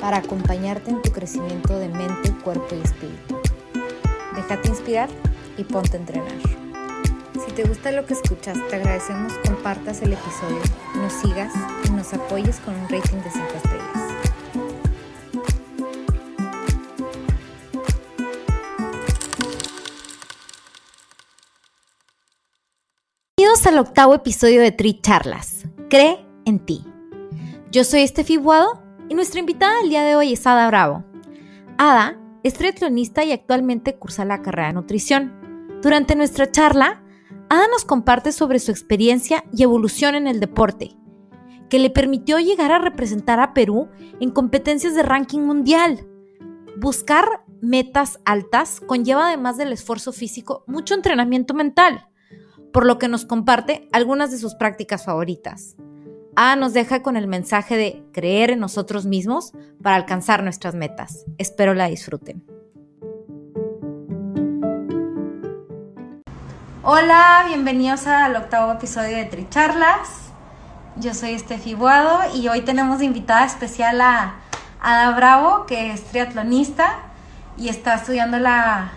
para acompañarte en tu crecimiento de mente, cuerpo y espíritu. Déjate inspirar y ponte a entrenar. Si te gusta lo que escuchas, te agradecemos compartas el episodio, nos sigas y nos apoyes con un rating de 5 estrellas. Bienvenidos al octavo episodio de Tri Charlas. Cree en ti. Yo soy Estefi Buado y nuestra invitada del día de hoy es Ada Bravo. Ada es triatlonista y actualmente cursa la carrera de nutrición. Durante nuestra charla, Ada nos comparte sobre su experiencia y evolución en el deporte, que le permitió llegar a representar a Perú en competencias de ranking mundial. Buscar metas altas conlleva además del esfuerzo físico mucho entrenamiento mental, por lo que nos comparte algunas de sus prácticas favoritas. A nos deja con el mensaje de creer en nosotros mismos para alcanzar nuestras metas. Espero la disfruten. Hola, bienvenidos al octavo episodio de Tricharlas. Yo soy Estefi Buado y hoy tenemos invitada especial a Ada Bravo, que es triatlonista y está estudiando la,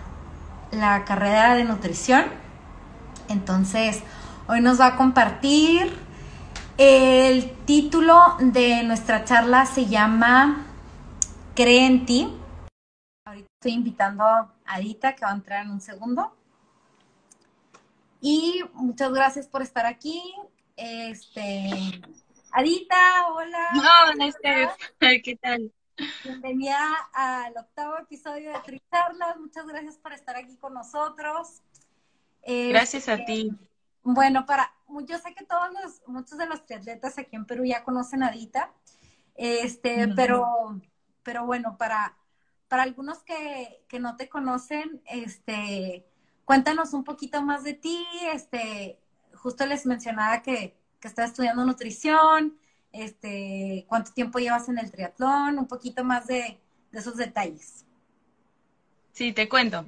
la carrera de nutrición. Entonces, hoy nos va a compartir el título de nuestra charla se llama Cree en ti. Ahorita estoy invitando a Adita que va a entrar en un segundo. Y muchas gracias por estar aquí. Este, Adita, hola. Hola, Esther. ¿Qué tal? Bienvenida al octavo episodio de Tricharlas. Muchas gracias por estar aquí con nosotros. Gracias a ti. Bueno, para, yo sé que todos los, muchos de los triatletas aquí en Perú ya conocen a Dita, este, pero, pero bueno, para, para algunos que, que, no te conocen, este, cuéntanos un poquito más de ti, este, justo les mencionaba que, que estás estudiando nutrición, este, cuánto tiempo llevas en el triatlón, un poquito más de, de esos detalles. Sí, te cuento.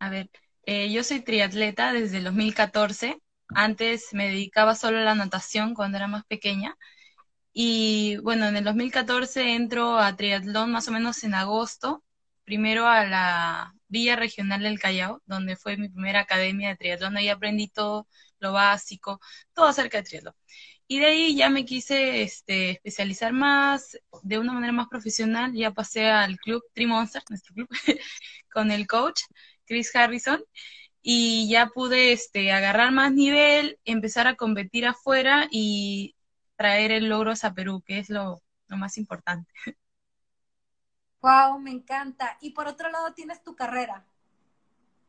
A ver, eh, yo soy triatleta desde el 2014. Antes me dedicaba solo a la natación cuando era más pequeña. Y bueno, en el 2014 entro a triatlón más o menos en agosto, primero a la Villa Regional del Callao, donde fue mi primera academia de triatlón. Ahí aprendí todo lo básico, todo acerca de triatlón. Y de ahí ya me quise este, especializar más, de una manera más profesional. Ya pasé al club Trimonster, nuestro club, con el coach Chris Harrison y ya pude este, agarrar más nivel, empezar a competir afuera y traer el logros a Perú, que es lo, más importante. Wow, me encanta. Y por otro lado tienes tu carrera.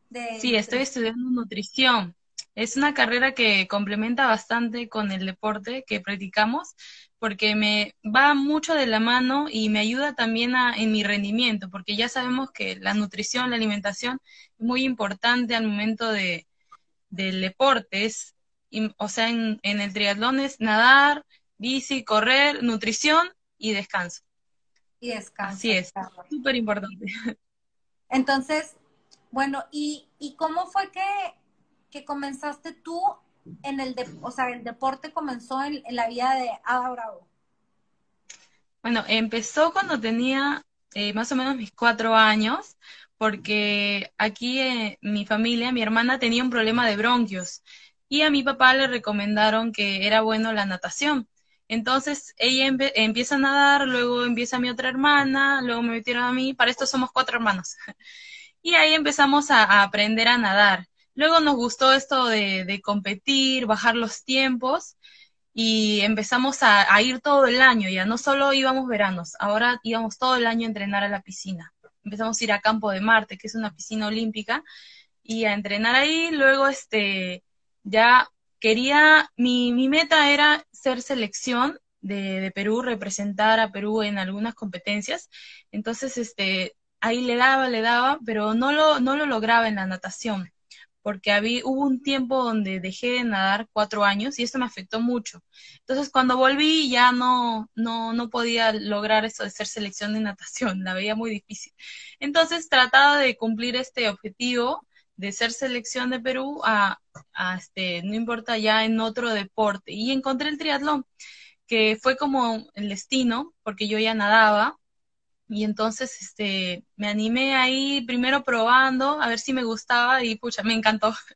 De sí, estoy estudiando nutrición. Es una carrera que complementa bastante con el deporte que practicamos, porque me va mucho de la mano y me ayuda también a, en mi rendimiento, porque ya sabemos que la nutrición, la alimentación es muy importante al momento de, del deporte. Es, o sea, en, en el triatlón es nadar, bici, correr, nutrición y descanso. Y descanso. Así es, súper importante. Entonces, bueno, ¿y, ¿y cómo fue que, que comenzaste tú en el, o sea, el deporte comenzó en, la vida de Ada Bravo? Bueno, empezó cuando tenía eh, más o menos mis cuatro años, porque aquí en mi familia, mi hermana tenía un problema de bronquios y a mi papá le recomendaron que era bueno la natación. Entonces ella empieza a nadar, luego empieza mi otra hermana, luego me metieron a mí, para esto somos cuatro hermanos. y ahí empezamos a aprender a nadar. Luego nos gustó esto de, competir, bajar los tiempos y empezamos a, ir todo el año, ya no solo íbamos veranos, ahora íbamos todo el año a entrenar a la piscina. Empezamos a ir a Campo de Marte, que es una piscina olímpica, y a entrenar ahí. Luego, este, ya quería, mi, mi meta era ser selección de, de, Perú, representar a Perú en algunas competencias. Entonces, este, ahí le daba, le daba, pero no lo, no lo lograba en la natación, porque había, hubo un tiempo donde dejé de nadar cuatro años y esto me afectó mucho. Entonces cuando volví ya no, no, no podía lograr eso de ser selección de natación, la veía muy difícil. Entonces trataba de cumplir este objetivo de ser selección de Perú a, a este, no importa ya en otro deporte. Y encontré el triatlón, que fue como el destino, porque yo ya nadaba, y entonces este, me animé ahí primero probando a ver si me gustaba y pucha, me encantó.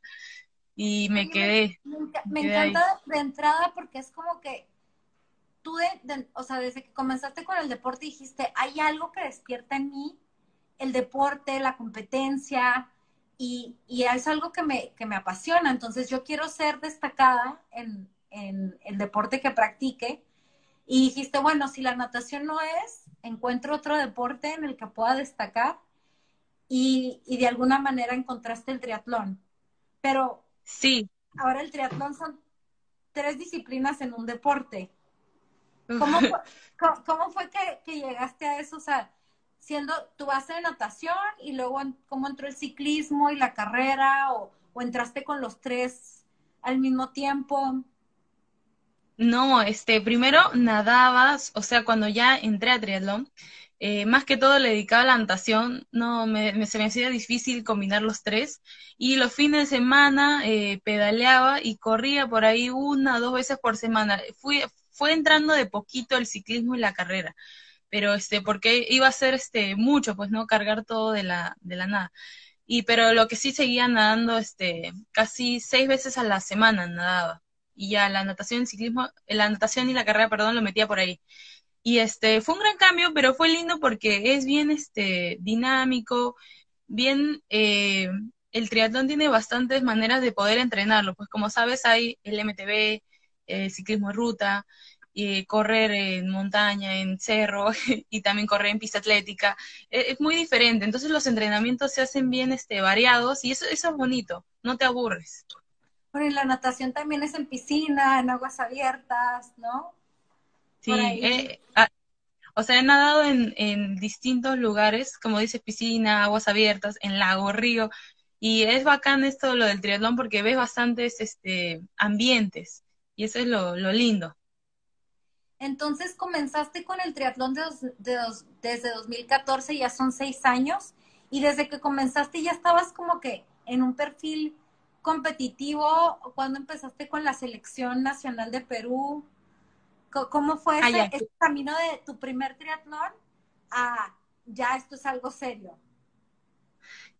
Y me quedé. Me, encanta de entrada porque es como que tú, o sea, desde que comenzaste con el deporte dijiste, hay algo que despierta en mí, el deporte, la competencia, y, y es algo que me, que me apasiona. Entonces yo quiero ser destacada en, en el deporte que practique. Y dijiste, bueno, si la natación no es, encuentro otro deporte en el que pueda destacar y, de alguna manera encontraste el triatlón. Pero sí. ahora el triatlón son tres disciplinas en un deporte. ¿Cómo fue, cómo, fue que, llegaste a eso? O sea, siendo tu base de natación y luego cómo entró el ciclismo y la carrera o, o entraste con los tres al mismo tiempo. No, este, primero nadabas, o sea, cuando ya entré a triatlón, eh, más que todo le dedicaba a la natación, no, me, se me hacía difícil combinar los tres, y los fines de semana eh, pedaleaba y corría por ahí una o dos veces por semana. Fui, fue entrando de poquito el ciclismo y la carrera, pero este, porque iba a ser este, mucho, pues no cargar todo de la, de la nada. Y pero lo que sí seguía nadando, este, casi seis veces a la semana nadaba y ya la natación y ciclismo, la natación y la carrera, perdón, lo metía por ahí. Y este, fue un gran cambio, pero fue lindo porque es bien este, dinámico, bien, eh, el triatlón tiene bastantes maneras de poder entrenarlo, pues como sabes hay el MTB, eh, ciclismo de ruta, y correr en montaña, en cerro y también correr en pista atlética. Es, es, muy diferente, entonces los entrenamientos se hacen bien este, variados y eso, eso es bonito, no te aburres. Bueno, y la natación también es en piscina, en aguas abiertas, ¿no? Sí, eh, ah, o sea, he nadado en, en distintos lugares, como dices, piscina, aguas abiertas, en lago, río, y es bacán esto lo del triatlón porque ves bastantes este, ambientes, y eso es lo, lo lindo. Entonces comenzaste con el triatlón de de desde 2014, ya son seis años, y desde que comenzaste ya estabas como que en un perfil competitivo cuando empezaste con la selección nacional de Perú? ¿Cómo fue ah, ese, camino de tu primer triatlón a ya esto es algo serio?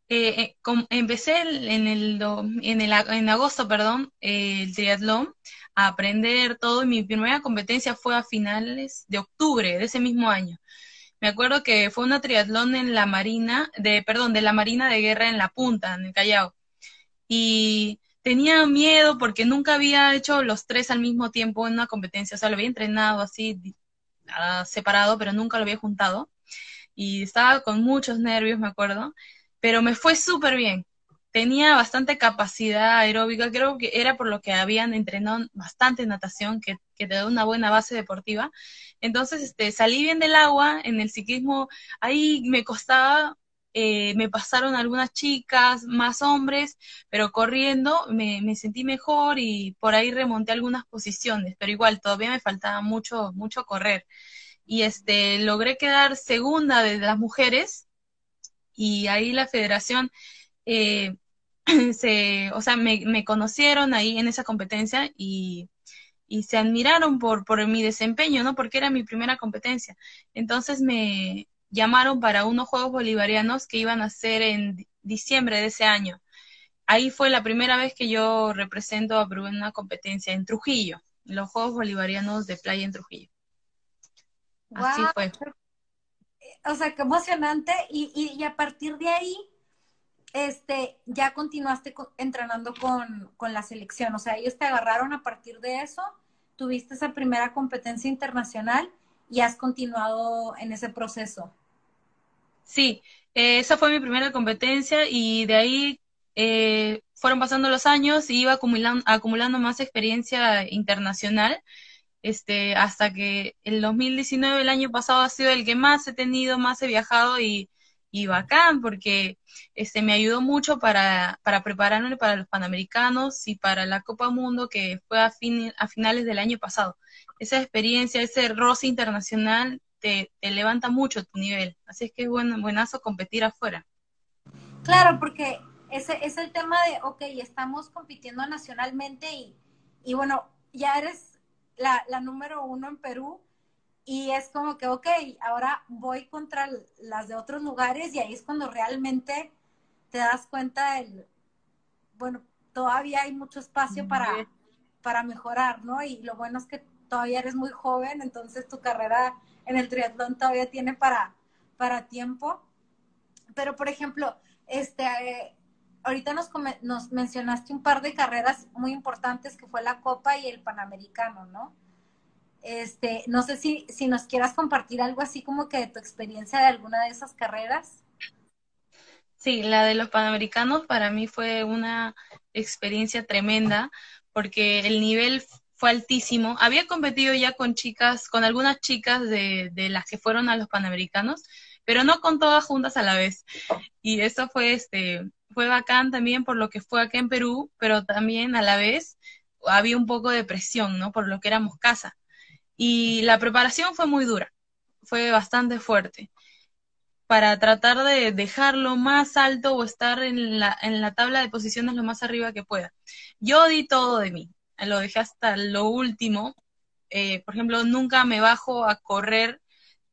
Eh, eh empecé en el, en el en agosto, perdón, el triatlón a aprender todo y mi primera competencia fue a finales de octubre de ese mismo año. Me acuerdo que fue una triatlón en la Marina, de perdón, de la Marina de Guerra en La Punta, en el Callao y tenía miedo porque nunca había hecho los tres al mismo tiempo en una competencia, o sea, lo había entrenado así separado, pero nunca lo había juntado y estaba con muchos nervios, me acuerdo, pero me fue súper bien. Tenía bastante capacidad aeróbica, creo que era por lo que habían entrenado bastante natación, que, que te da una buena base deportiva. Entonces, este, salí bien del agua, en el ciclismo, ahí me costaba eh, me pasaron algunas chicas, más hombres, pero corriendo me, me, sentí mejor y por ahí remonté algunas posiciones, pero igual todavía me faltaba mucho, mucho correr. Y este, logré quedar segunda de las mujeres y ahí la federación, eh, se, o sea, me, me conocieron ahí en esa competencia y y se admiraron por, por mi desempeño, ¿no? Porque era mi primera competencia. Entonces me, llamaron para unos Juegos Bolivarianos que iban a ser en diciembre de ese año. Ahí fue la primera vez que yo represento a Perú en una competencia en Trujillo, los Juegos Bolivarianos de Playa en Trujillo. Así fue. O sea, qué emocionante. Y, y, a partir de ahí, este, ya continuaste entrenando con, con la selección. O sea, ellos te agarraron a partir de eso, tuviste esa primera competencia internacional y has continuado en ese proceso. Sí, eh, esa fue mi primera competencia y de ahí eh, fueron pasando los años y iba acumulando, acumulando más experiencia internacional, este, hasta que el 2019, el año pasado, ha sido el que más he tenido, más he viajado y, y bacán porque este me ayudó mucho para, para prepararme para los Panamericanos y para la Copa Mundo que fue a, fin, a finales del año pasado. Esa experiencia, ese roce internacional te, te levanta mucho tu nivel, así es que es buen, buenazo competir afuera. Claro, porque ese es el tema de, ok, estamos compitiendo nacionalmente y, y bueno, ya eres la, la número uno en Perú, y es como que, ok, ahora voy contra las de otros lugares y ahí es cuando realmente te das cuenta del, bueno, todavía hay mucho espacio para, para mejorar, ¿no? Y lo bueno es que todavía eres muy joven, entonces tu carrera en el triatlón todavía tiene para, para tiempo. Pero, por ejemplo, este, ahorita nos, nos mencionaste un par de carreras muy importantes que fue la Copa y el Panamericano, ¿no? Este, no sé si, si nos quieras compartir algo así como que de tu experiencia de alguna de esas carreras. Sí, la de los Panamericanos para mí fue una experiencia tremenda porque el nivel fue altísimo. Había competido ya con chicas, con algunas chicas de, de las que fueron a los Panamericanos, pero no con todas juntas a la vez. Y eso fue, este, fue bacán también por lo que fue acá en Perú, pero también a la vez había un poco de presión, ¿no? Por lo que éramos casa. Y la preparación fue muy dura, fue bastante fuerte para tratar de dejarlo más alto o estar en la, en la tabla de posiciones lo más arriba que pueda. Yo di todo de mí, lo dejé hasta lo último. Eh, por ejemplo, nunca me bajo a correr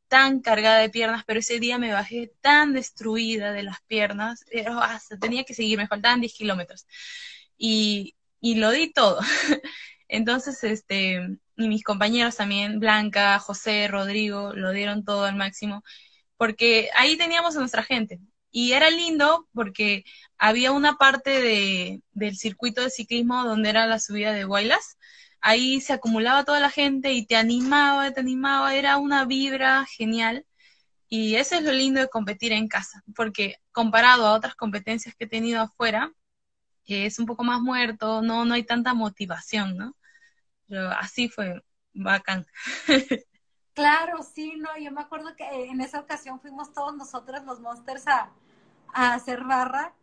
tan cargada de piernas, pero ese día me bajé tan destruida de las piernas, eh, hasta tenía que seguir, me faltaban 10 kilómetros. Y, y lo di todo. Entonces, este, y mis compañeros también, Blanca, José, Rodrigo, lo dieron todo al máximo, porque ahí teníamos a nuestra gente. Y era lindo porque había una parte de, del circuito de ciclismo donde era la subida de Guaylas. Ahí se acumulaba toda la gente y te animaba, te animaba, era una vibra genial. Y eso es lo lindo de competir en casa, porque comparado a otras competencias que he tenido afuera, es un poco más muerto, no, no hay tanta motivación, ¿no? Pero así fue bacán. Claro, sí, no, yo me acuerdo que en esa ocasión fuimos todos nosotros los Monsters a, hacer barra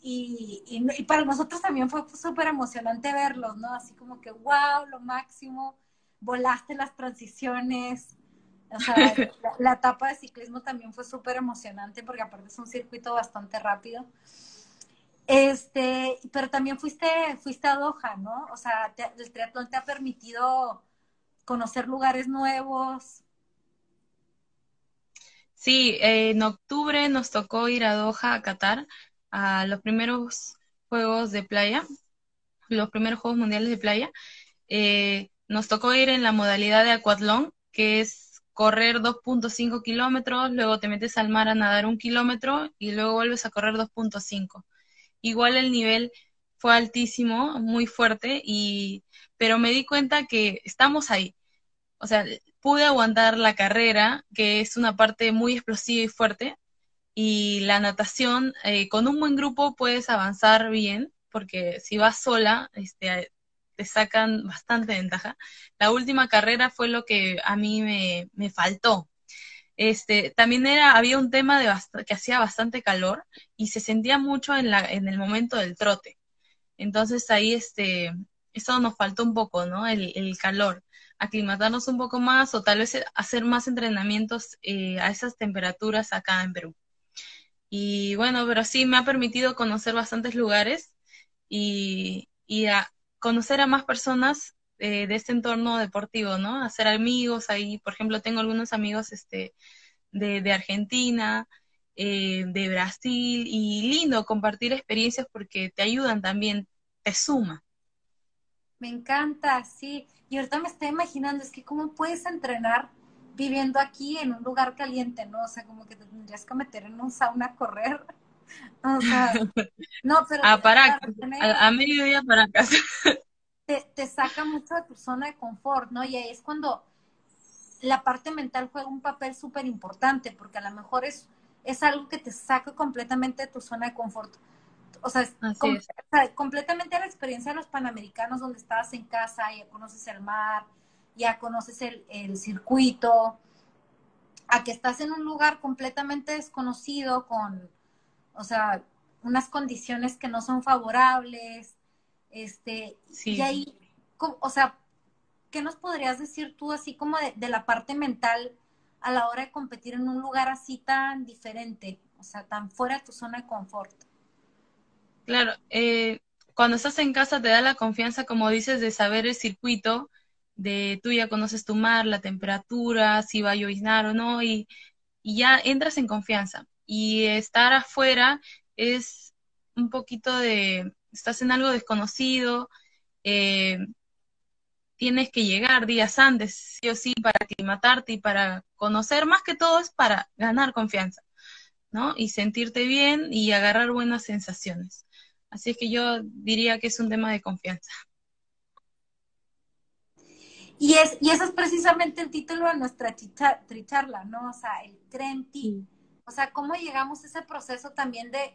y, y, para nosotros también fue súper emocionante verlos, ¿no? Así como que, wow, lo máximo, volaste las transiciones, o sea, la, la etapa de ciclismo también fue súper emocionante porque aparte es un circuito bastante rápido. Este, pero también fuiste, fuiste a Doha, ¿no? O sea, el triatlón te ha permitido conocer lugares nuevos. Sí, en octubre nos tocó ir a Doha, a Qatar, a los primeros Juegos de Playa, los primeros Juegos Mundiales de Playa. Eh, nos tocó ir en la modalidad de aquatlón, que es correr 2.5 kilómetros, luego te metes al mar a nadar un kilómetro y luego vuelves a correr 2.5 igual el nivel fue altísimo, muy fuerte, y, pero me di cuenta que estamos ahí. O sea, pude aguantar la carrera, que es una parte muy explosiva y fuerte, y la natación, eh, con un buen grupo puedes avanzar bien, porque si vas sola, este, te sacan bastante ventaja. La última carrera fue lo que a mí me, me faltó, este, también era, había un tema de que hacía bastante calor y se sentía mucho en, la, en el momento del trote. Entonces ahí, este, eso nos faltó un poco, ¿no? El, calor, aclimatarnos un poco más o tal vez hacer más entrenamientos eh, a esas temperaturas acá en Perú. Y bueno, pero sí me ha permitido conocer bastantes lugares y, conocer a más personas eh, de este entorno deportivo, ¿no? Hacer amigos ahí, por ejemplo, tengo algunos amigos este, de, de Argentina, eh, de Brasil, y lindo compartir experiencias porque te ayudan también, te suma. Me encanta, sí. Y ahorita me estoy imaginando, es que cómo puedes entrenar viviendo aquí en un lugar caliente, ¿no? O sea, como que te tendrías que meter en un sauna a correr. O sea, no, pero... A Paracas, a, a mediodía Paracas. te, saca mucho de tu zona de confort, ¿no? Y ahí es cuando la parte mental juega un papel súper importante, porque a lo mejor es, es algo que te saca completamente de tu zona de confort. O sea, es, completamente la experiencia de los panamericanos donde estabas en casa, ya conoces el mar, ya conoces el, el circuito. a que estás en un lugar completamente desconocido con, o sea, unas condiciones que no son favorables, este, y ahí, o sea, ¿qué nos podrías decir tú así como de, la parte mental a la hora de competir en un lugar así tan diferente, o sea, tan fuera de tu zona de confort? Claro, eh, cuando estás en casa te da la confianza, como dices, de saber el circuito, de tú ya conoces tu mar, la temperatura, si va a lloviznar o no, y, ya entras en confianza. Y estar afuera es un poquito de, estás en algo desconocido, eh, tienes que llegar días antes, sí o sí, para aclimatarte y para conocer, más que todo es para ganar confianza, ¿no? Y sentirte bien y agarrar buenas sensaciones. Así es que yo diría que es un tema de confianza. Y, es, y ese es precisamente el título de nuestra tricharla, ¿no? O sea, el creen O sea, cómo llegamos a ese proceso también de,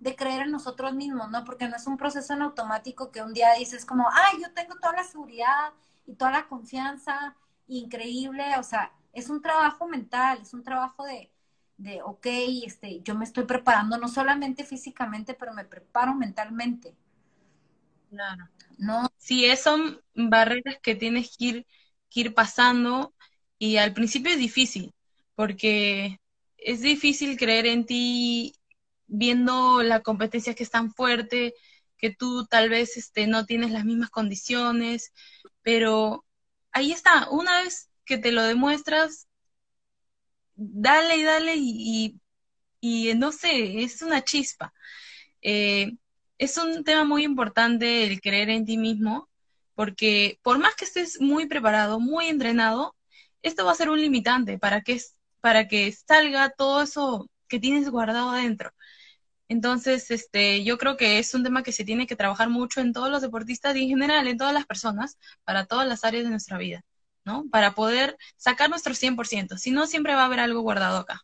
de creer en nosotros mismos, ¿no? Porque no es un proceso en automático que un día dices como, ay, yo tengo toda la seguridad y toda la confianza, increíble, o sea, es un trabajo mental, es un trabajo de, de, ok, este, yo me estoy preparando no solamente físicamente, pero me preparo mentalmente. Claro. ¿No? Sí, son barreras que tienes que ir, que ir pasando y al principio es difícil, porque es difícil creer en ti viendo la competencia que es tan fuerte, que tú tal vez este, no tienes las mismas condiciones, pero ahí está, una vez que te lo demuestras, dale y dale y, y, no sé, es una chispa. Eh, es un tema muy importante el creer en ti mismo, porque por más que estés muy preparado, muy entrenado, esto va a ser un limitante para que, para que salga todo eso que tienes guardado adentro. Entonces, este, yo creo que es un tema que se tiene que trabajar mucho en todos los deportistas y en general en todas las personas, para todas las áreas de nuestra vida. ¿no? Para poder sacar nuestro 100%, si no, siempre va a haber algo guardado acá.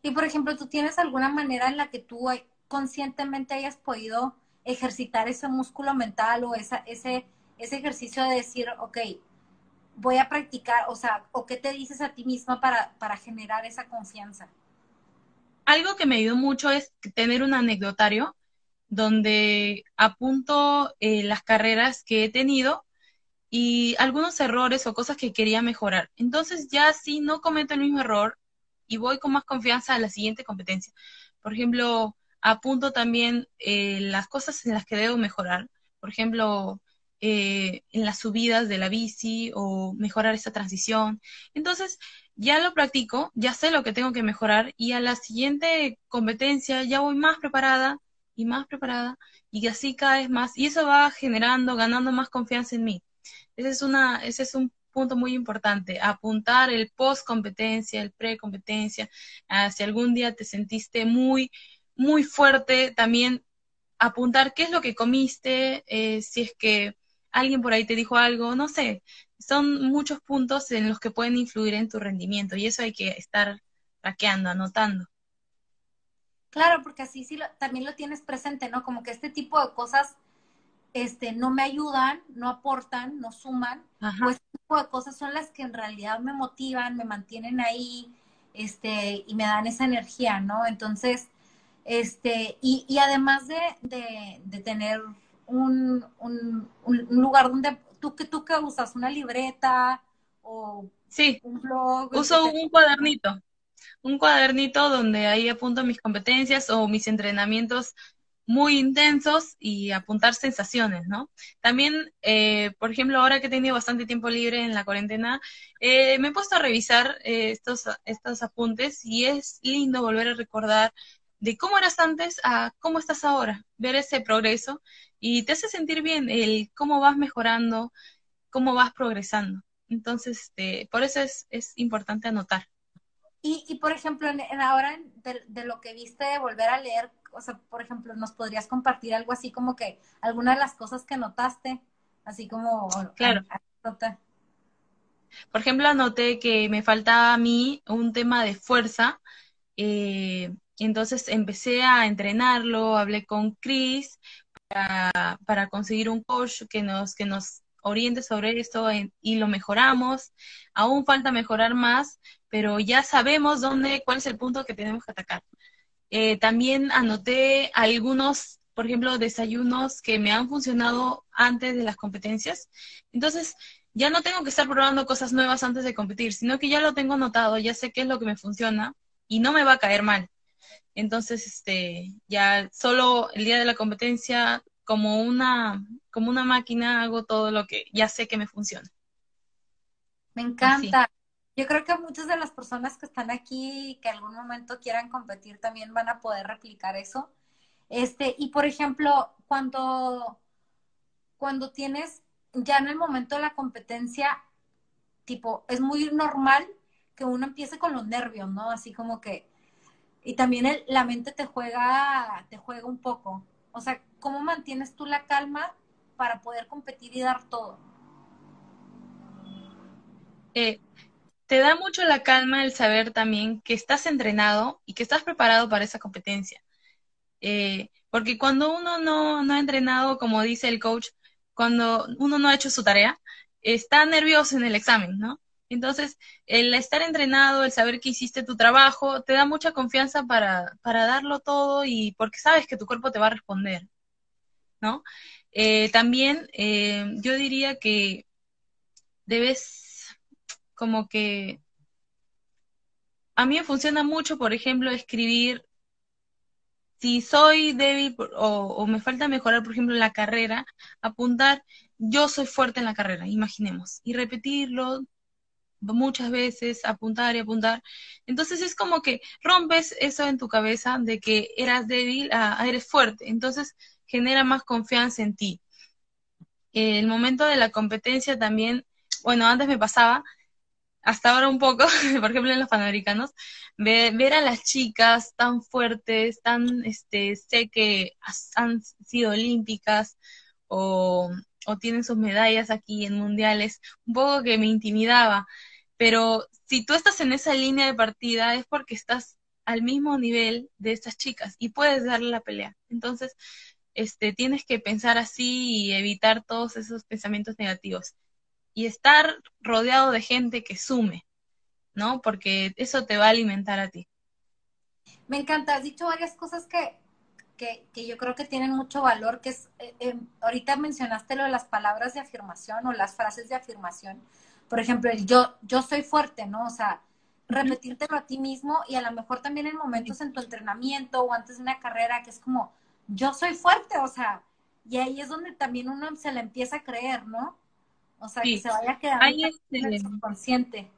Y por ejemplo, ¿tú tienes alguna manera en la que tú conscientemente hayas podido ejercitar ese músculo mental o ese, ese ejercicio de decir, ok, voy a practicar, o sea, o qué te dices a ti misma para, para generar esa confianza? Algo que me ayudó mucho es tener un anecdotario donde apunto eh, las carreras que he tenido y algunos errores o cosas que quería mejorar. Entonces ya si no cometo el mismo error y voy con más confianza a la siguiente competencia. Por ejemplo, apunto también eh, las cosas en las que debo mejorar. Por ejemplo, eh, en las subidas de la bici o mejorar esa transición. Entonces, ya lo practico, ya sé lo que tengo que mejorar y a la siguiente competencia ya voy más preparada y más preparada y así cada vez más. Y eso va generando, ganando más confianza en mí. Ese es, una, ese es un punto muy importante, apuntar el post competencia, el pre competencia. Ah, si algún día te sentiste muy, muy fuerte, también apuntar qué es lo que comiste, eh, si es que alguien por ahí te dijo algo, no sé, son muchos puntos en los que pueden influir en tu rendimiento y eso hay que estar traqueando, anotando. Claro, porque así sí también lo tienes presente, ¿no? Como que este tipo de cosas este, no me ayudan, no aportan, no suman, pues este tipo de cosas son las que en realidad me motivan, me mantienen ahí, este, y me dan esa energía, ¿no? Entonces, este, y, y además de, de, tener un, un, un, lugar donde, ¿tú, ¿tú qué usas? ¿Una libreta o sí, un blog? Uso un cuadernito, un cuadernito donde ahí apunto mis competencias o mis entrenamientos muy intensos y apuntar sensaciones, ¿no? También, eh, por ejemplo, ahora que he tenido bastante tiempo libre en la cuarentena, eh, me he puesto a revisar eh, estos, estos apuntes y es lindo volver a recordar de cómo eras antes a cómo estás ahora, ver ese progreso y te hace sentir bien el cómo vas mejorando, cómo vas progresando. Entonces, este, por eso es, es importante anotar. Y, y por ejemplo, en, ahora de, de, lo que viste, de volver a leer, o sea, por ejemplo, nos podrías compartir algo así como que alguna de las cosas que notaste, así como... Claro. Por ejemplo, anoté que me faltaba a mí un tema de fuerza, eh, entonces empecé a entrenarlo, hablé con Chris para, conseguir un coach que nos, que nos oriente sobre esto y lo mejoramos. Aún falta mejorar más, pero ya sabemos dónde, cuál es el punto que tenemos que atacar. Eh, también anoté algunos, por ejemplo, desayunos que me han funcionado antes de las competencias. Entonces, ya no tengo que estar probando cosas nuevas antes de competir, sino que ya lo tengo anotado, ya sé qué es lo que me funciona y no me va a caer mal. Entonces, este, ya solo el día de la competencia, como una, como una máquina, hago todo lo que ya sé que me funciona. Me encanta. Yo creo que muchas de las personas que están aquí que algún momento quieran competir también van a poder replicar eso. Este, y por ejemplo, cuando, cuando tienes ya en el momento de la competencia, tipo, es muy normal que uno empiece con los nervios, ¿no? Así como que, y también el, la mente te juega, te juega un poco. O sea, ¿cómo mantienes tú la calma para poder competir y dar todo? Eh, te da mucho la calma el saber también que estás entrenado y que estás preparado para esa competencia. Eh, porque cuando uno no, no ha entrenado, como dice el coach, cuando uno no ha hecho su tarea, está nervioso en el examen, ¿no? Entonces, el estar entrenado, el saber que hiciste tu trabajo, te da mucha confianza para, para darlo todo y porque sabes que tu cuerpo te va a responder, ¿no? Eh, también eh, yo diría que debes como que a mí me funciona mucho, por ejemplo, escribir si soy débil o, me falta mejorar, por ejemplo, la carrera, apuntar, yo soy fuerte en la carrera, imaginemos, y repetirlo muchas veces, apuntar y apuntar. Entonces es como que rompes eso en tu cabeza de que eras débil a, eres fuerte. Entonces genera más confianza en ti. El momento de la competencia también, bueno, antes me pasaba, hasta ahora un poco, por ejemplo en los panamericanos, ver, a las chicas tan fuertes, tan, este, sé que han sido olímpicas o tienen sus medallas aquí en mundiales, un poco que me intimidaba, pero si tú estás en esa línea de partida es porque estás al mismo nivel de estas chicas y puedes darle la pelea. Entonces, este, tienes que pensar así y evitar todos esos pensamientos negativos y estar rodeado de gente que sume, ¿no? Porque eso te va a alimentar a ti. Me encanta, has dicho varias cosas que, que, que yo creo que tienen mucho valor, que es, eh, eh, ahorita mencionaste lo de las palabras de afirmación o las frases de afirmación. Por ejemplo, el yo, yo soy fuerte, ¿no? O sea, repetírtelo a ti mismo y a lo mejor también en momentos en tu entrenamiento o antes de una carrera que es como, yo soy fuerte, o sea, y ahí es donde también uno se le empieza a creer, ¿no? O sea, que se vaya quedando este, en el subconsciente.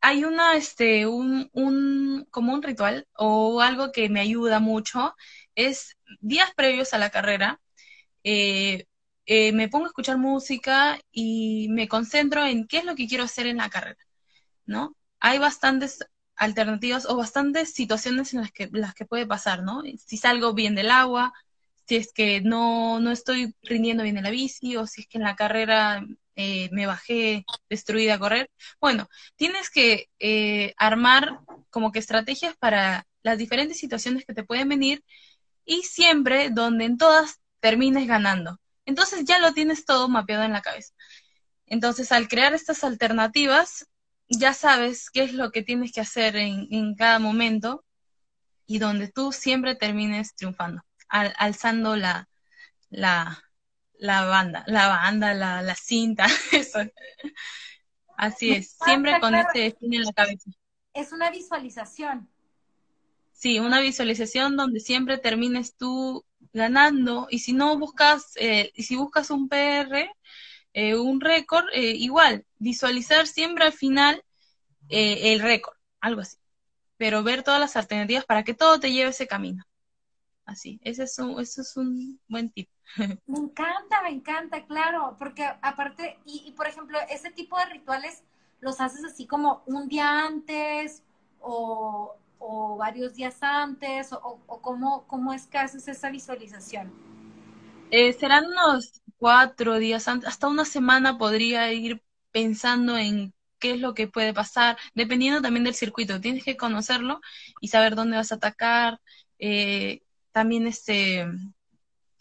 Hay una, este, un, un, como un ritual o algo que me ayuda mucho, es días previos a la carrera, eh, eh, me pongo a escuchar música y me concentro en qué es lo que quiero hacer en la carrera, ¿no? Hay bastantes alternativas o bastantes situaciones en las que, las que puede pasar, ¿no? Si salgo bien del agua, si es que no, no estoy rindiendo bien en la bici o si es que en la carrera eh, me bajé destruida a correr. Bueno, tienes que eh, armar como que estrategias para las diferentes situaciones que te pueden venir y siempre donde en todas termines ganando. Entonces ya lo tienes todo mapeado en la cabeza. Entonces al crear estas alternativas, ya sabes qué es lo que tienes que hacer en, en cada momento y donde tú siempre termines triunfando alzando la, la, la banda, la banda, la, la cinta, eso. Así es, siempre con este fin en la cabeza. Es una visualización. Sí, una visualización donde siempre termines tú ganando y si no buscas, eh, si buscas un PR, eh, un récord, eh, igual, visualizar siempre al final el récord, algo así. Pero ver todas las alternativas para que todo te lleve ese camino así. Ese es un, eso es un buen tip. Me encanta, me encanta, claro, porque aparte, y, por ejemplo, ese tipo de rituales los haces así como un día antes o, varios días antes, o, o cómo, cómo, es que haces esa visualización. Eh, serán unos cuatro días antes, hasta una semana podría ir pensando en qué es lo que puede pasar, dependiendo también del circuito. Tienes que conocerlo y saber dónde vas a atacar, eh, también este,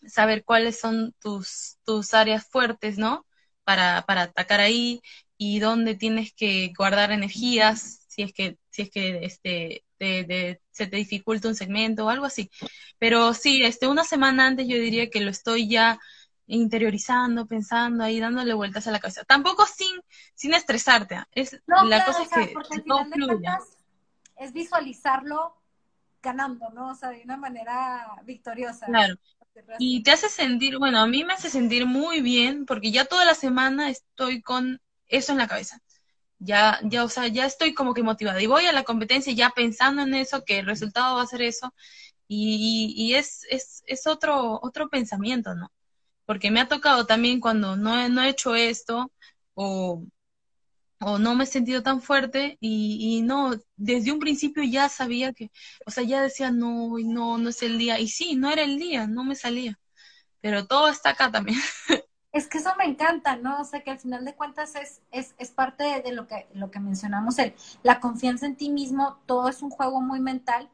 saber cuáles son tus, tus áreas fuertes, ¿no? Para, para atacar ahí y dónde tienes que guardar energías, si es que, si es que este, se te dificulta un segmento o algo así. Pero sí, este, una semana antes yo diría que lo estoy ya interiorizando, pensando ahí, dándole vueltas a la cabeza. Tampoco sin, sin estresarte. ¿ah? Es, la cosa es que todo fluya. Es visualizarlo ganando, ¿no? O sea, de una manera victoriosa. Claro. Y te hace sentir, bueno, a mí me hace sentir muy bien porque ya toda la semana estoy con eso en la cabeza. Ya, ya, o sea, ya estoy como que motivada y voy a la competencia ya pensando en eso, que el resultado va a ser eso y, y, es, es, es otro, otro pensamiento, ¿no? Porque me ha tocado también cuando no he, no he hecho esto o, o no me he sentido tan fuerte y, y, no, desde un principio ya sabía que, o sea, ya decía, no, no, no es el día. Y sí, no era el día, no me salía. Pero todo está acá también. Es que eso me encanta, ¿no? O sea, que al final de cuentas es, es, es parte de, lo, que, lo que mencionamos, el, la confianza en ti mismo, todo es un juego muy mental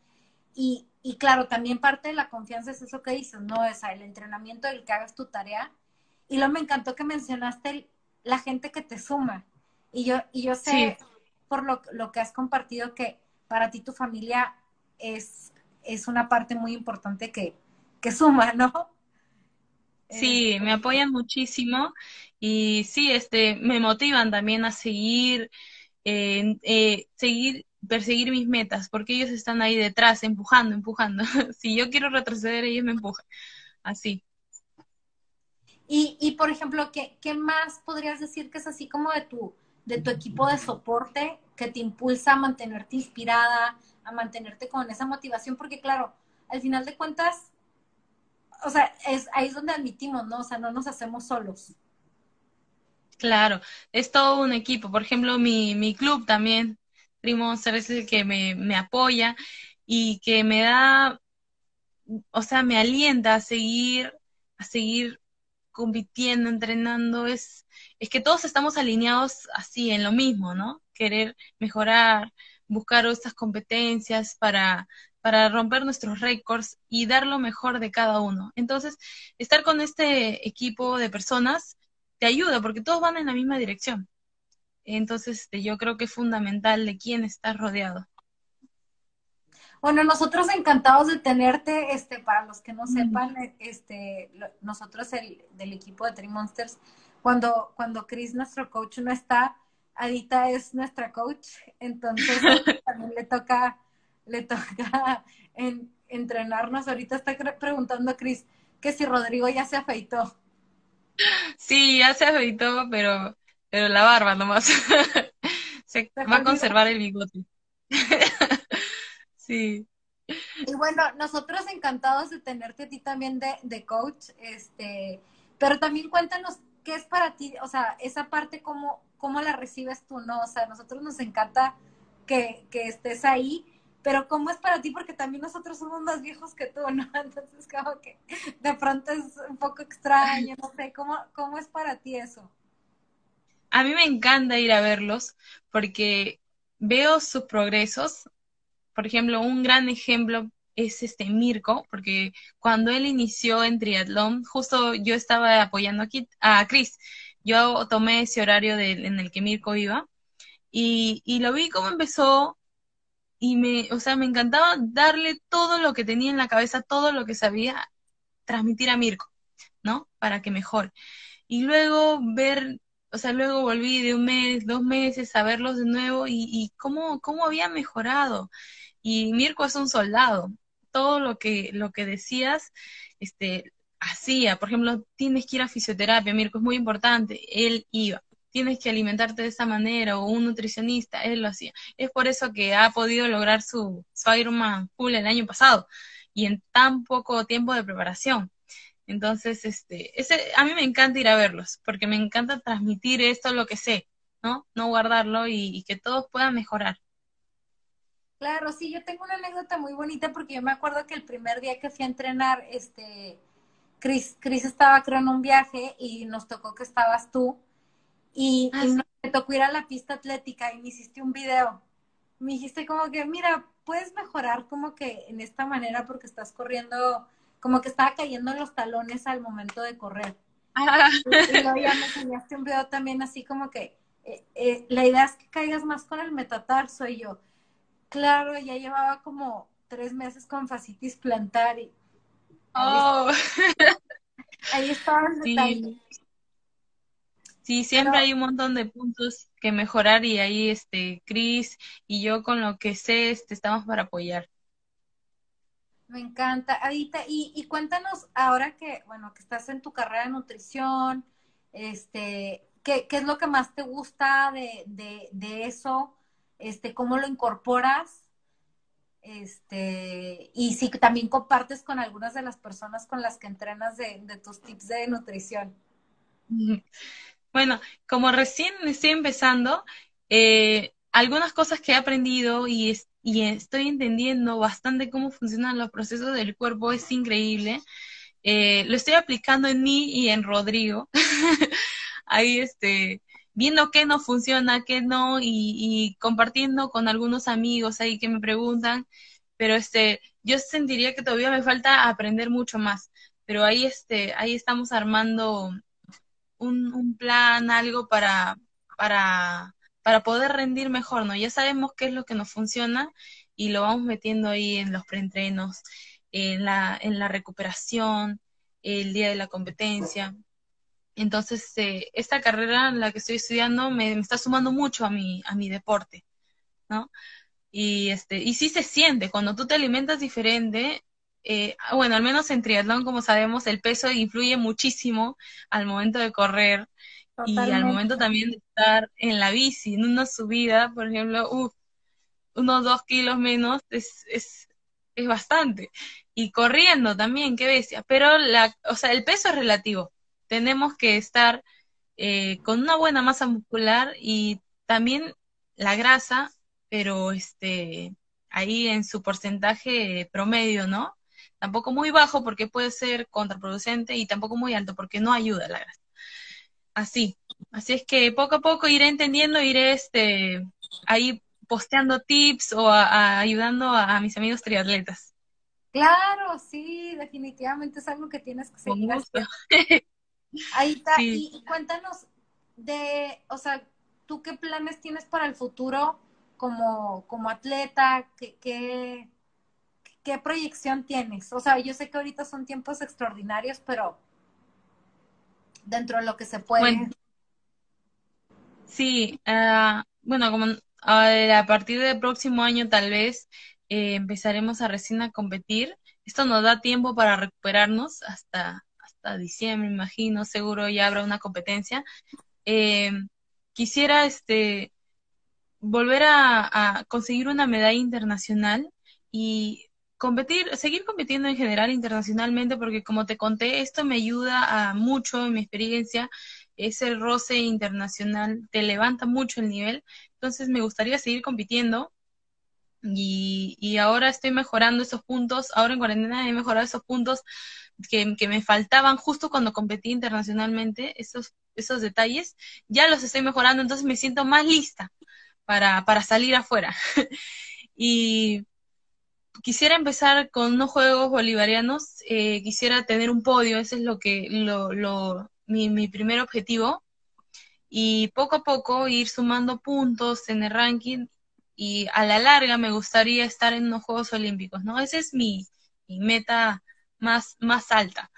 y, y claro, también parte de la confianza es eso que dices, ¿no? Es el entrenamiento, el que hagas tu tarea. Y luego me encantó que mencionaste la gente que te suma. Y yo, y yo sé por lo, lo, que has compartido que para ti tu familia es, es una parte muy importante que, que suma, ¿no? Sí, eh, me apoyan muchísimo y sí, este, me motivan también a seguir, eh, seguir, perseguir mis metas, porque ellos están ahí detrás, empujando, empujando. si yo quiero retroceder, ellos me empujan. Así. Y, y por ejemplo, ¿qué, ¿qué más podrías decir que es así como de tu, de tu equipo de soporte que te impulsa a mantenerte inspirada, a mantenerte con esa motivación? Porque claro, al final de cuentas, o sea, es, ahí es donde admitimos, ¿no? O sea, no nos hacemos solos. Claro, es todo un equipo. Por ejemplo, mi, mi club también, Primo es el que me, me apoya y que me da, o sea, me alienta a seguir, a seguir compitiendo, entrenando. Es, es que todos estamos alineados así en lo mismo, ¿no? Querer mejorar, buscar estas competencias para para romper nuestros récords y dar lo mejor de cada uno. Entonces, estar con este equipo de personas te ayuda porque todos van en la misma dirección. Entonces, este, yo creo que es fundamental de quién estás rodeado. Bueno, nosotros encantados de tenerte, este, para los que no mm. sepan, este, nosotros el, del equipo de Three Monsters, cuando, cuando Chris, nuestro coach, no está, Adita es nuestra coach, entonces también le toca le toca en, entrenarnos. Ahorita está preguntando a Cris que si Rodrigo ya se afeitó. Sí, ya se afeitó, pero, pero la barba nomás. se va a conservar el bigote. sí. Y bueno, nosotros encantados de tenerte a ti también de, de coach, este, pero también cuéntanos qué es para ti, o sea, esa parte cómo, cómo la recibes tú, ¿no? O sea, a nosotros nos encanta que, que estés ahí pero ¿cómo es para ti? Porque también nosotros somos más viejos que tú, ¿no? Entonces como que de pronto es un poco extraño, no sé, ¿cómo, cómo es para ti eso? A mí me encanta ir a verlos porque veo sus progresos. Por ejemplo, un gran ejemplo es este Mirko, porque cuando él inició en triatlón, justo yo estaba apoyando aquí a Chris. Yo tomé ese horario en el que Mirko iba y, y lo vi cómo empezó y me, o sea, me encantaba darle todo lo que tenía en la cabeza, todo lo que sabía transmitir a Mirko, ¿no? Para que mejore. Y luego ver, o sea, luego volví de un mes, dos meses a verlos de nuevo y, y cómo, cómo había mejorado. Y Mirko es un soldado. Todo lo que, lo que decías, este, hacía. Por ejemplo, tienes que ir a fisioterapia, Mirko, es muy importante. Él iba tienes que alimentarte de esa manera, o un nutricionista, él lo hacía. Es por eso que ha podido lograr su, su Ironman full el año pasado, y en tan poco tiempo de preparación. Entonces, este, ese, a mí me encanta ir a verlos, porque me encanta transmitir esto, lo que sé, ¿no? No guardarlo y, que todos puedan mejorar. Claro, sí, yo tengo una anécdota muy bonita porque yo me acuerdo que el primer día que fui a entrenar, este, Chris, estaba creo en un viaje y nos tocó que estabas tú y, ah, me tocó ir a la pista atlética y me hiciste un video. Me dijiste como que, mira, puedes mejorar como que en esta manera porque estás corriendo, como que estaba cayendo en los talones al momento de correr. Ah. Y luego ya me enseñaste un video también así como que eh, eh, la idea es que caigas más con el metatarso y yo, claro, ya llevaba como tres meses con fascitis plantar y oh. ahí estaba el detalle. Sí, siempre hay un montón de puntos que mejorar y ahí este Cris y yo con lo que sé este, estamos para apoyar. Me encanta. Adita, y, y cuéntanos ahora que, bueno, que estás en tu carrera de nutrición, este, ¿qué, qué es lo que más te gusta de, de, de eso? Este, ¿cómo lo incorporas? Este, y si también compartes con algunas de las personas con las que entrenas de, de tus tips de nutrición. Bueno, como recién estoy empezando, eh, algunas cosas que he aprendido y, y, estoy entendiendo bastante cómo funcionan los procesos del cuerpo es increíble. Eh, lo estoy aplicando en mí y en Rodrigo. Ahí, este, viendo qué no funciona, qué no, y, y, compartiendo con algunos amigos ahí que me preguntan, pero este, yo sentiría que todavía me falta aprender mucho más, pero ahí, este, ahí estamos armando un, un plan, algo para, para, para poder rendir mejor, ¿no? Ya sabemos qué es lo que nos funciona y lo vamos metiendo ahí en los preentrenos, en la, en la recuperación, el día de la competencia. Entonces, eh, esta carrera en la que estoy estudiando me, me, está sumando mucho a mi, a mi deporte, ¿no? Y, este, y sí se siente, cuando tú te alimentas diferente, eh, bueno, al menos en triatlón, como sabemos, el peso influye muchísimo al momento de correr Totalmente. y al momento también de estar en la bici, en una subida, por ejemplo, uh, unos dos kilos menos es, es, es bastante. Y corriendo también, qué bestia. Pero la, o sea, el peso es relativo. Tenemos que estar eh, con una buena masa muscular y también la grasa, pero este ahí en su porcentaje promedio, ¿no? Tampoco muy bajo porque puede ser contraproducente y tampoco muy alto porque no ayuda la grasa. Así, así es que poco a poco iré entendiendo, iré este, ahí posteando tips o a, a, ayudando a, a, mis amigos triatletas. Claro, sí, definitivamente es algo que tienes que seguir. Ahí está, sí. y, y cuéntanos de, o sea, ¿tú qué planes tienes para el futuro como, como atleta? ¿Qué, qué, ¿qué proyección tienes? O sea, yo sé que ahorita son tiempos extraordinarios, pero dentro de lo que se puede. Sí, uh, bueno, como a partir del próximo año tal vez eh, empezaremos a recién a competir. Esto nos da tiempo para recuperarnos hasta, hasta diciembre, imagino, seguro ya habrá una competencia. Eh, quisiera este volver a conseguir una medalla internacional y competir, seguir compitiendo en general internacionalmente, porque como te conté, esto me ayuda a mucho en mi experiencia, ese roce internacional te levanta mucho el nivel, entonces me gustaría seguir compitiendo y, y ahora estoy mejorando esos puntos, ahora en cuarentena he mejorado esos puntos que, que me faltaban justo cuando competí internacionalmente, esos, esos detalles, ya los estoy mejorando, entonces me siento más lista para, para salir afuera. y quisiera empezar con unos juegos bolivarianos, eh, quisiera tener un podio, ese es lo que, lo, mi, primer objetivo, y poco a poco ir sumando puntos en el ranking y a la larga me gustaría estar en unos Juegos Olímpicos, ¿no? Esa es mi, mi meta más, más alta.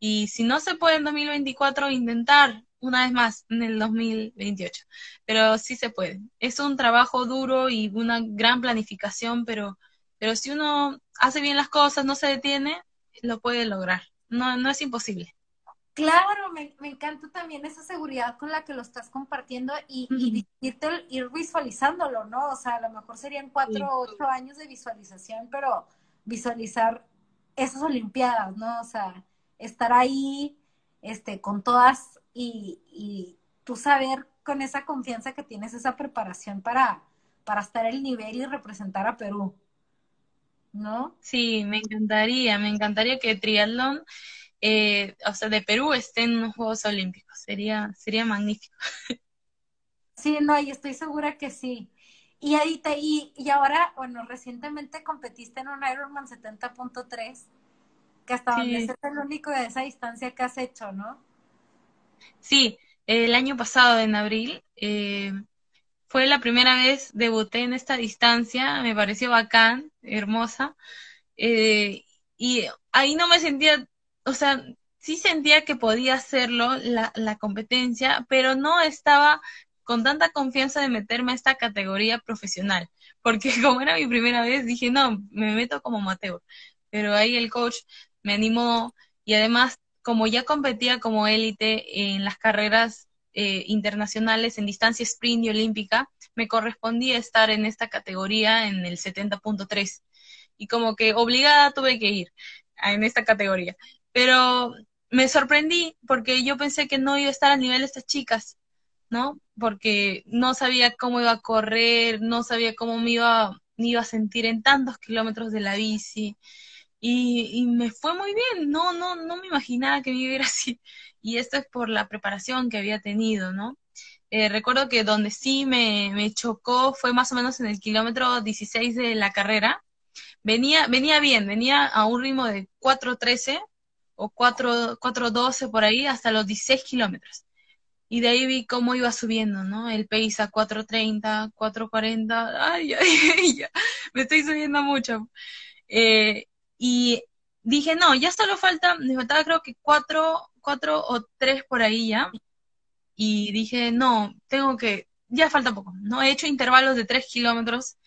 Y si no se puede en 2024, intentar una vez más en el 2028. Pero sí se puede. Es un trabajo duro y una gran planificación, pero pero si uno hace bien las cosas, no se detiene, lo puede lograr. No, no es imposible. Claro, me, me encanta también esa seguridad con la que lo estás compartiendo y, uh -huh. y ir visualizándolo, ¿no? O sea, a lo mejor serían cuatro o sí. ocho años de visualización, pero visualizar esas Olimpiadas, ¿no? O sea, estar ahí este, con todas y, y tú saber con esa confianza que tienes esa preparación para, para estar el nivel y representar a Perú. ¿No? Sí, me encantaría, me encantaría que triatlón, eh, o sea, de Perú esté en los Juegos Olímpicos, sería, sería magnífico. Sí, no, y estoy segura que sí. Y ahorita, y, y ahora, bueno, recientemente competiste en un Ironman 70.3, que hasta sí. donde es el único de esa distancia que has hecho, ¿no? Sí, el año pasado, en abril, eh, fue la primera vez, debuté en esta distancia, me pareció bacán, hermosa, eh, y ahí no me sentía, o sea, sí sentía que podía hacerlo, la, la competencia, pero no estaba con tanta confianza de meterme a esta categoría profesional, porque como era mi primera vez, dije, no, me meto como Mateo, pero ahí el coach me animó y además, como ya competía como élite en las carreras eh, internacionales en distancia sprint y olímpica, me correspondía estar en esta categoría en el 70.3. Y como que obligada tuve que ir en esta categoría. Pero me sorprendí porque yo pensé que no iba a estar a nivel de estas chicas, ¿no? Porque no sabía cómo iba a correr, no sabía cómo me iba, me iba a sentir en tantos kilómetros de la bici. Y, me fue muy bien, no, no, no me imaginaba que me iba a ir así y esto es por la preparación que había tenido, ¿no? Eh, recuerdo que donde sí me, me, chocó fue más o menos en el kilómetro 16 de la carrera. Venía, venía bien, venía a un ritmo de 4.13 o 4.12 por ahí hasta los 16 kilómetros. Y de ahí vi cómo iba subiendo, ¿no? El pace a 4.30, 4.40, ay, ay, ya, me estoy subiendo mucho. Eh, y dije, no, ya solo falta, me faltaba creo que 4 cuatro o tres por ahí ya. Y dije, no, tengo que, ya falta poco, ¿no? He hecho intervalos de tres kilómetros,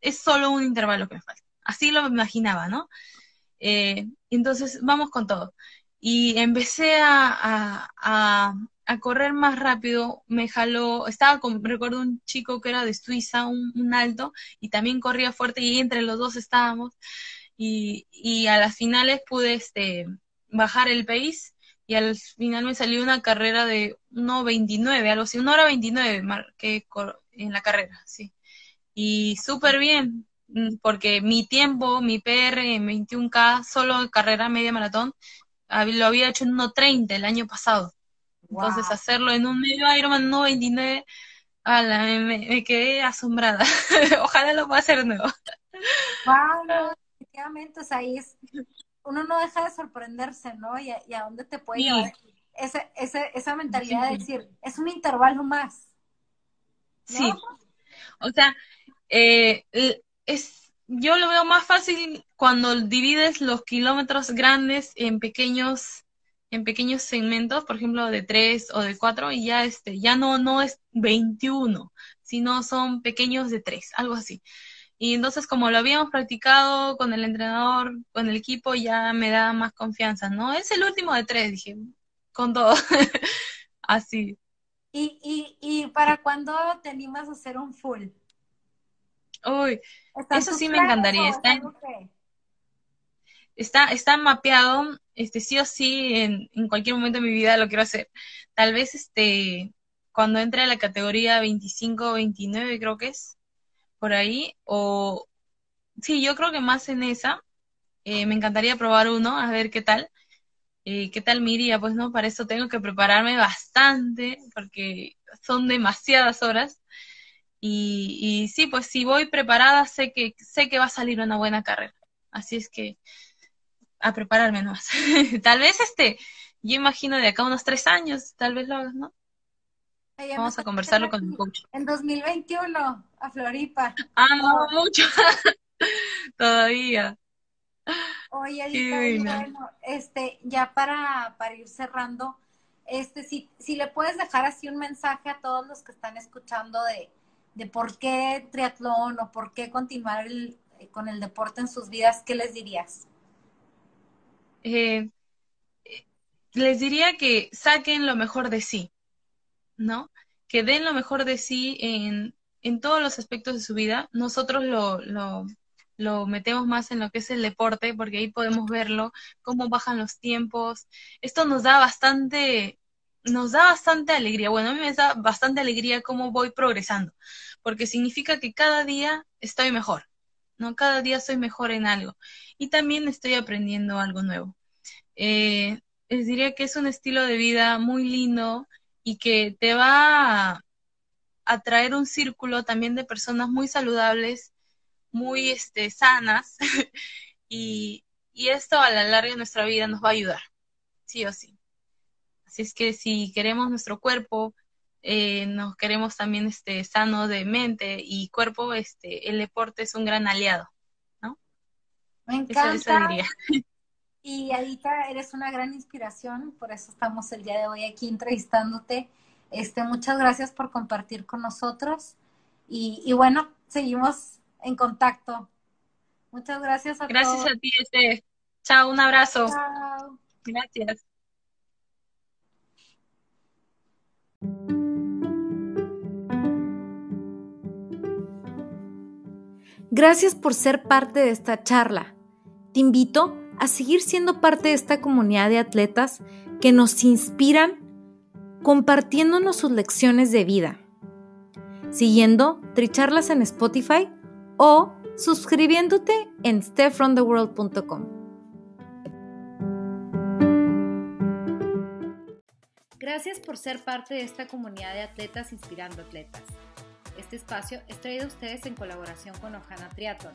es solo un intervalo que me falta. Así lo imaginaba, ¿no? Eh, entonces, vamos con todo. Y empecé a, a, a, correr más rápido, me jaló, estaba con, recuerdo un chico que era de Suiza, un, un alto, y también corría fuerte, y entre los dos estábamos, y, y a las finales pude este, bajar el pace y al final me salió una carrera de 1.29, algo así, 1 hora 29 marqué en la carrera, sí. Y súper bien, mm, porque mi tiempo, mi PR en 21K, solo carrera media maratón, lo había hecho en 1.30 el año pasado. Entonces hacerlo en un medio Ironman 1.29, me, me, quedé asombrada. Ojalá lo pueda hacer de nuevo. Wow, efectivamente, o sea, ahí es uno no deja de sorprenderse, ¿no? Y a, dónde te puede llevar ese, ese, esa mentalidad de decir, es un intervalo más. Sí. O sea, eh, es, yo lo veo más fácil cuando divides los kilómetros grandes en pequeños en pequeños segmentos, por ejemplo, de tres o de cuatro, y ya este, ya no, no es 21, sino son pequeños de tres, algo así. Y entonces como lo habíamos practicado con el entrenador, con el equipo, ya me da más confianza, ¿no? Es el último de tres, dije, con todo. Así. ¿Y, y, ¿Y para cuándo te animas a hacer un full? Uy, eso sí me encantaría. Está, está, está mapeado, este sí o sí, en, en cualquier momento de mi vida lo quiero hacer. Tal vez este cuando entre a la categoría 25 29 creo que es por ahí, o sí, yo creo que más en esa. Eh, me encantaría probar uno, a ver qué tal. Eh, ¿Qué tal me iría? Pues no, para eso tengo que prepararme bastante, porque son demasiadas horas. Y, y sí, pues si voy preparada, sé que, sé que va a salir una buena carrera. Así es que a prepararme más. tal vez este, yo imagino de acá unos tres años, tal vez lo hagas, ¿no? Vamos a conversarlo con el coach. En 2021, a Floripa. Ah, no, mucho. Todavía. Oye, Edita, bueno, este, ya para, para ir cerrando, este, si, si le puedes dejar así un mensaje a todos los que están escuchando de, de por qué triatlón o por qué continuar el, con el deporte en sus vidas, ¿qué les dirías? Eh, les diría que saquen lo mejor de sí. ¿No? Que den lo mejor de sí en, en todos los aspectos de su vida. Nosotros lo, lo, metemos más en lo que es el deporte, porque ahí podemos verlo, cómo bajan los tiempos. Esto nos da bastante, nos da bastante alegría. Bueno, a mí me da bastante alegría cómo voy progresando, porque significa que cada día estoy mejor, ¿no? Cada día soy mejor en algo. Y también estoy aprendiendo algo nuevo. Eh, les diría que es un estilo de vida muy lindo, y que te va a, traer un círculo también de personas muy saludables, muy este, sanas, y, y esto a la larga de nuestra vida nos va a ayudar, sí o sí. Así es que si queremos nuestro cuerpo, eh, nos queremos también este, sano de mente y cuerpo, este, el deporte es un gran aliado, ¿no? Me encanta. Y Adita, eres una gran inspiración, por eso estamos el día de hoy aquí entrevistándote. Este, muchas gracias por compartir con nosotros y, y bueno, seguimos en contacto. Muchas gracias a gracias todos. Gracias a ti, este. Chao, un abrazo. Chao. Gracias. Gracias por ser parte de esta charla. Te invito a seguir siendo parte de esta comunidad de atletas que nos inspiran compartiéndonos sus lecciones de vida, siguiendo Tricharlas en Spotify o suscribiéndote en stepfromtheworld.com. Gracias por ser parte de esta comunidad de atletas inspirando atletas. Este espacio es traído a ustedes en colaboración con Ojana Triathlon,